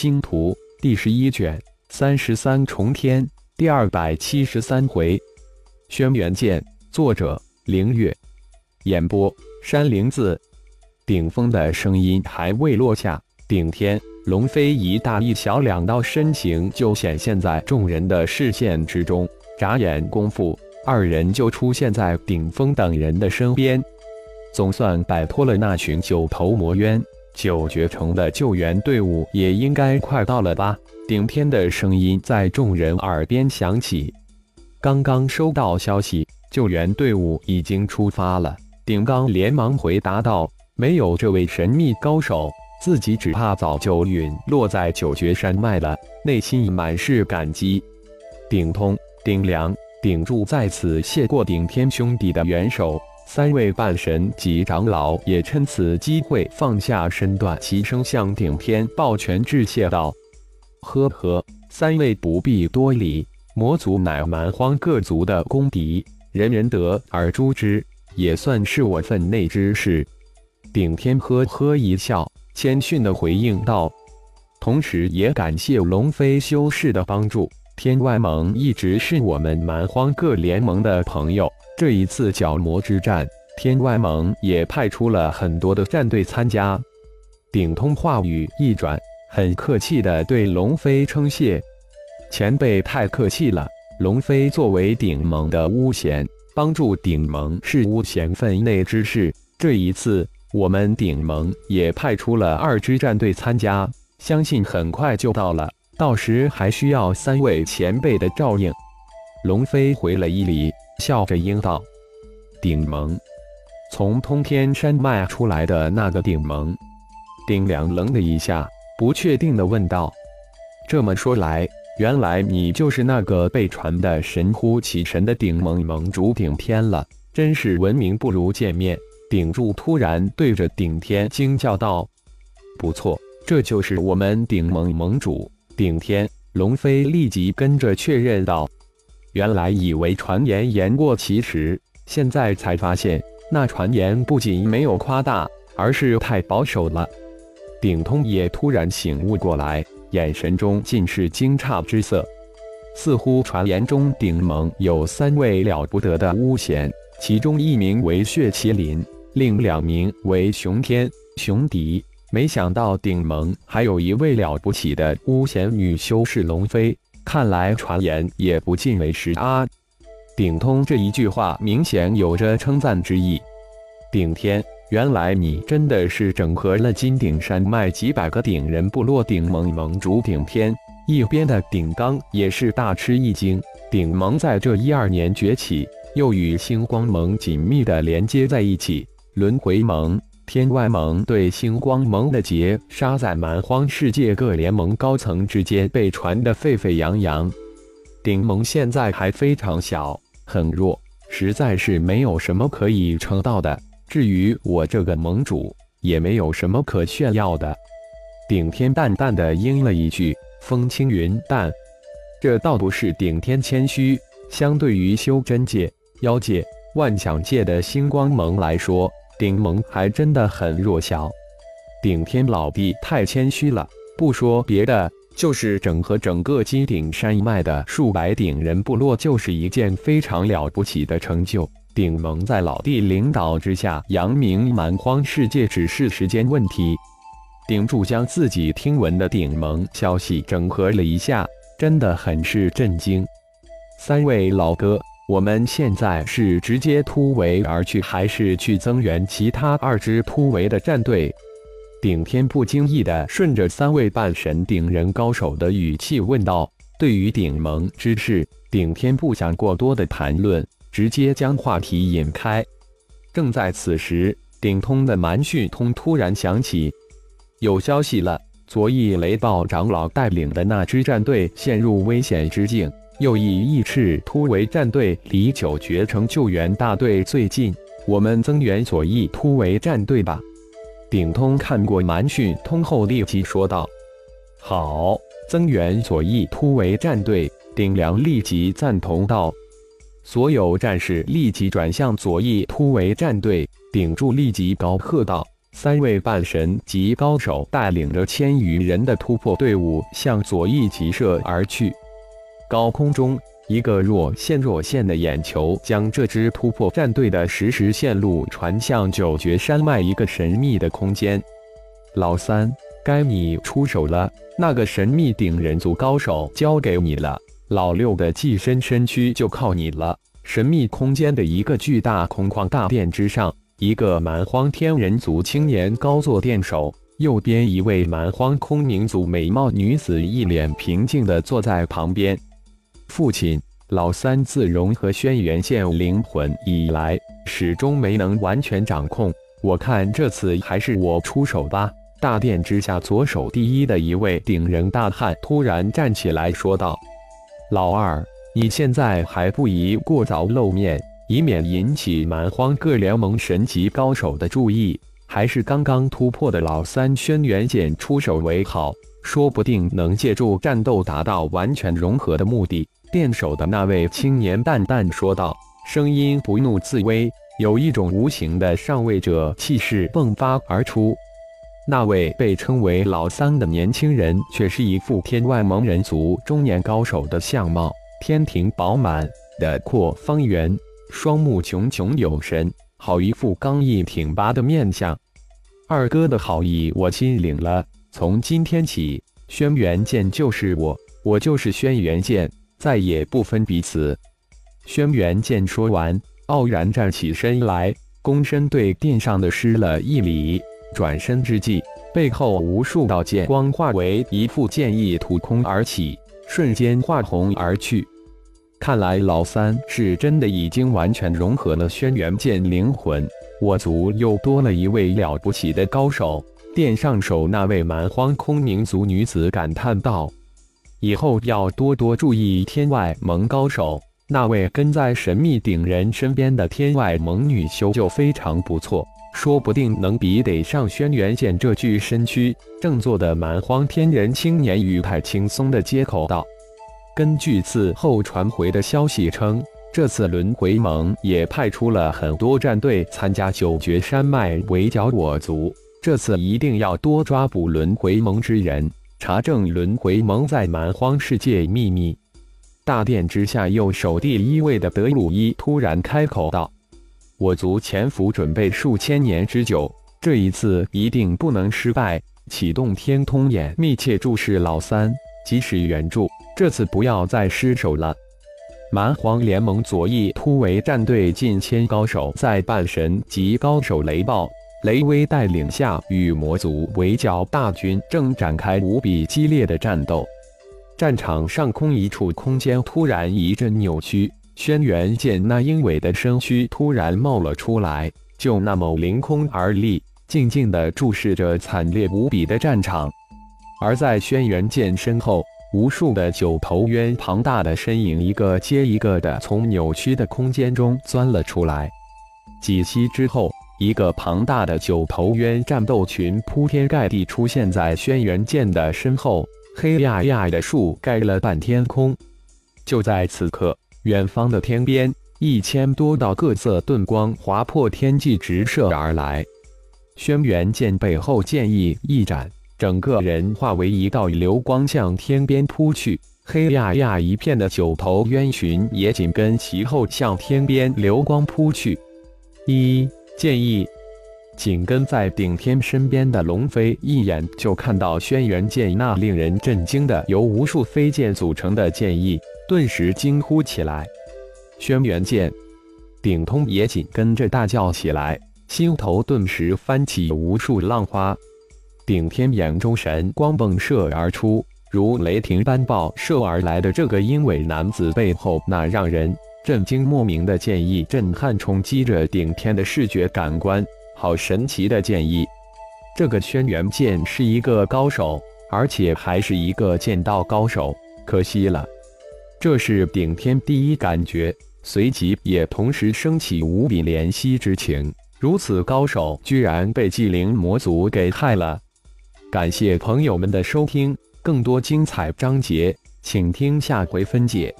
星图》第十一卷三十三重天第二百七十三回。轩辕剑，作者：凌月，演播：山灵子。顶峰的声音还未落下，顶天、龙飞一大一小两道身形就显现在众人的视线之中。眨眼功夫，二人就出现在顶峰等人的身边。总算摆脱了那群九头魔渊，九绝城的救援队伍也应该快到了吧？顶天的声音在众人耳边响起。刚刚收到消息，救援队伍已经出发了。顶刚连忙回答道。没有这位神秘高手，自己只怕早就陨落在九绝山脉了。内心满是感激。顶通、顶梁、顶柱在此谢过顶天兄弟的援手。三位半神及长老也趁此机会放下身段，齐声向顶天抱拳致谢道：“呵呵，三位不必多礼。魔族乃蛮荒各族的公敌，人人得而诛之，也算是我分内之事。”顶天呵呵一笑，谦逊的回应道：“同时也感谢龙飞修士的帮助。天外盟一直是我们蛮荒各联盟的朋友。这一次角魔之战，天外盟也派出了很多的战队参加。”顶通话语一转，很客气的对龙飞称谢：“前辈太客气了。龙飞作为顶盟的巫贤，帮助顶盟是巫贤分内之事。这一次。”我们顶盟也派出了二支战队参加，相信很快就到了。到时还需要三位前辈的照应。龙飞回了一礼，笑着应道：“顶盟，从通天山脉出来的那个顶盟。”丁良愣了一下，不确定的问道：“这么说来，原来你就是那个被传的神乎其神的顶盟盟主顶天了？真是闻名不如见面。”顶柱突然对着顶天惊叫道：“不错，这就是我们顶盟盟主顶天。”龙飞立即跟着确认道：“原来以为传言言过其实，现在才发现那传言不仅没有夸大，而是太保守了。”顶通也突然醒悟过来，眼神中尽是惊诧之色。似乎传言中顶盟有三位了不得的巫贤，其中一名为血麒麟。另两名为熊天、熊迪，没想到顶盟还有一位了不起的巫贤女修士龙飞，看来传言也不尽为实啊！顶通这一句话明显有着称赞之意。顶天，原来你真的是整合了金顶山脉几百个顶人部落顶盟盟主顶天。一边的顶刚也是大吃一惊，顶盟在这一二年崛起，又与星光盟紧密的连接在一起。轮回盟、天外盟对星光盟的劫杀，在蛮荒世界各联盟高层之间被传得沸沸扬扬。顶盟现在还非常小，很弱，实在是没有什么可以称道的。至于我这个盟主，也没有什么可炫耀的。顶天淡淡的应了一句：“风轻云淡。”这倒不是顶天谦虚，相对于修真界、妖界、万想界的星光盟来说。顶盟还真的很弱小，顶天老弟太谦虚了。不说别的，就是整合整个金顶山脉的数百顶人部落，就是一件非常了不起的成就。顶盟在老弟领导之下，扬名蛮荒世界，只是时间问题。顶柱将自己听闻的顶盟消息整合了一下，真的很是震惊。三位老哥。我们现在是直接突围而去，还是去增援其他二支突围的战队？顶天不经意的顺着三位半神顶人高手的语气问道。对于顶盟之事，顶天不想过多的谈论，直接将话题引开。正在此时，顶通的蛮讯通突然响起，有消息了：昨夜雷暴长老带领的那支战队陷入危险之境。又以义赤突围战队离九绝城救援大队最近，我们增援左翼突围战队吧。顶通看过蛮讯通后，立即说道：“好，增援左翼突围战队。”顶梁立即赞同道：“所有战士立即转向左翼突围战队。”顶柱立即高喝道：“三位半神级高手带领着千余人的突破队伍向左翼急射而去。高空中，一个若现若现的眼球将这支突破战队的实时线路传向九绝山脉一个神秘的空间。老三，该你出手了。那个神秘顶人族高手交给你了。老六的寄身身躯就靠你了。神秘空间的一个巨大空旷大殿之上。一个蛮荒天人族青年高坐殿首，右边一位蛮荒空冥族美貌女子一脸平静地坐在旁边。父亲，老三自融合轩辕剑灵魂以来，始终没能完全掌控。我看这次还是我出手吧。大殿之下，左手第一的一位顶人大汉突然站起来说道：“老二，你现在还不宜过早露面。”以免引起蛮荒各联盟神级高手的注意，还是刚刚突破的老三轩辕剑出手为好，说不定能借助战斗达到完全融合的目的。殿首的那位青年淡淡说道，声音不怒自威，有一种无形的上位者气势迸发而出。那位被称为老三的年轻人，却是一副天外蒙人族中年高手的相貌，天庭饱满的阔方圆。双目炯炯有神，好一副刚毅挺拔的面相。二哥的好意我心领了，从今天起，轩辕剑就是我，我就是轩辕剑，再也不分彼此。轩辕剑说完，傲然站起身来，躬身对殿上的施了一礼，转身之际，背后无数道剑光化为一副剑意吐空而起，瞬间化红而去。看来老三是真的已经完全融合了轩辕剑灵魂，我族又多了一位了不起的高手。殿上首那位蛮荒空冥族女子感叹道：“以后要多多注意天外盟高手。那位跟在神秘顶人身边的天外盟女修就非常不错，说不定能比得上轩辕剑这具身躯。”正坐的蛮荒天人青年语态轻松的接口道。根据此后传回的消息称，这次轮回盟也派出了很多战队参加九绝山脉围剿我族。这次一定要多抓捕轮回盟之人，查证轮回盟在蛮荒世界秘密。大殿之下，右手第一位的德鲁伊突然开口道：“我族潜伏准备数千年之久，这一次一定不能失败。启动天通眼，密切注视老三，及时援助。”这次不要再失手了！蛮荒联盟左翼突围战队近千高手在半神级高手雷暴、雷威带领下，与魔族围剿大军正展开无比激烈的战斗。战场上空一处空间突然一阵扭曲，轩辕剑那英伟的身躯突然冒了出来，就那么凌空而立，静静地注视着惨烈无比的战场。而在轩辕剑身后。无数的九头渊庞大的身影，一个接一个的从扭曲的空间中钻了出来。几息之后，一个庞大的九头渊战斗群铺天盖地出现在轩辕剑的身后，黑压压的树盖了半天空。就在此刻，远方的天边，一千多道各色盾光划破天际直射而来。轩辕剑背后剑意一展。整个人化为一道流光向天边扑去，黑压压一片的九头渊群也紧跟其后向天边流光扑去。一剑意紧跟在顶天身边的龙飞一眼就看到轩辕剑那令人震惊的由无数飞剑组成的剑意，顿时惊呼起来：“轩辕剑！”顶通也紧跟着大叫起来，心头顿时翻起无数浪花。顶天眼中神光迸射而出，如雷霆般爆射而来的这个英伟男子背后，那让人震惊莫名的剑意震撼冲击着顶天的视觉感官。好神奇的剑意！这个轩辕剑是一个高手，而且还是一个剑道高手，可惜了。这是顶天第一感觉，随即也同时升起无比怜惜之情。如此高手，居然被纪灵魔族给害了。感谢朋友们的收听，更多精彩章节，请听下回分解。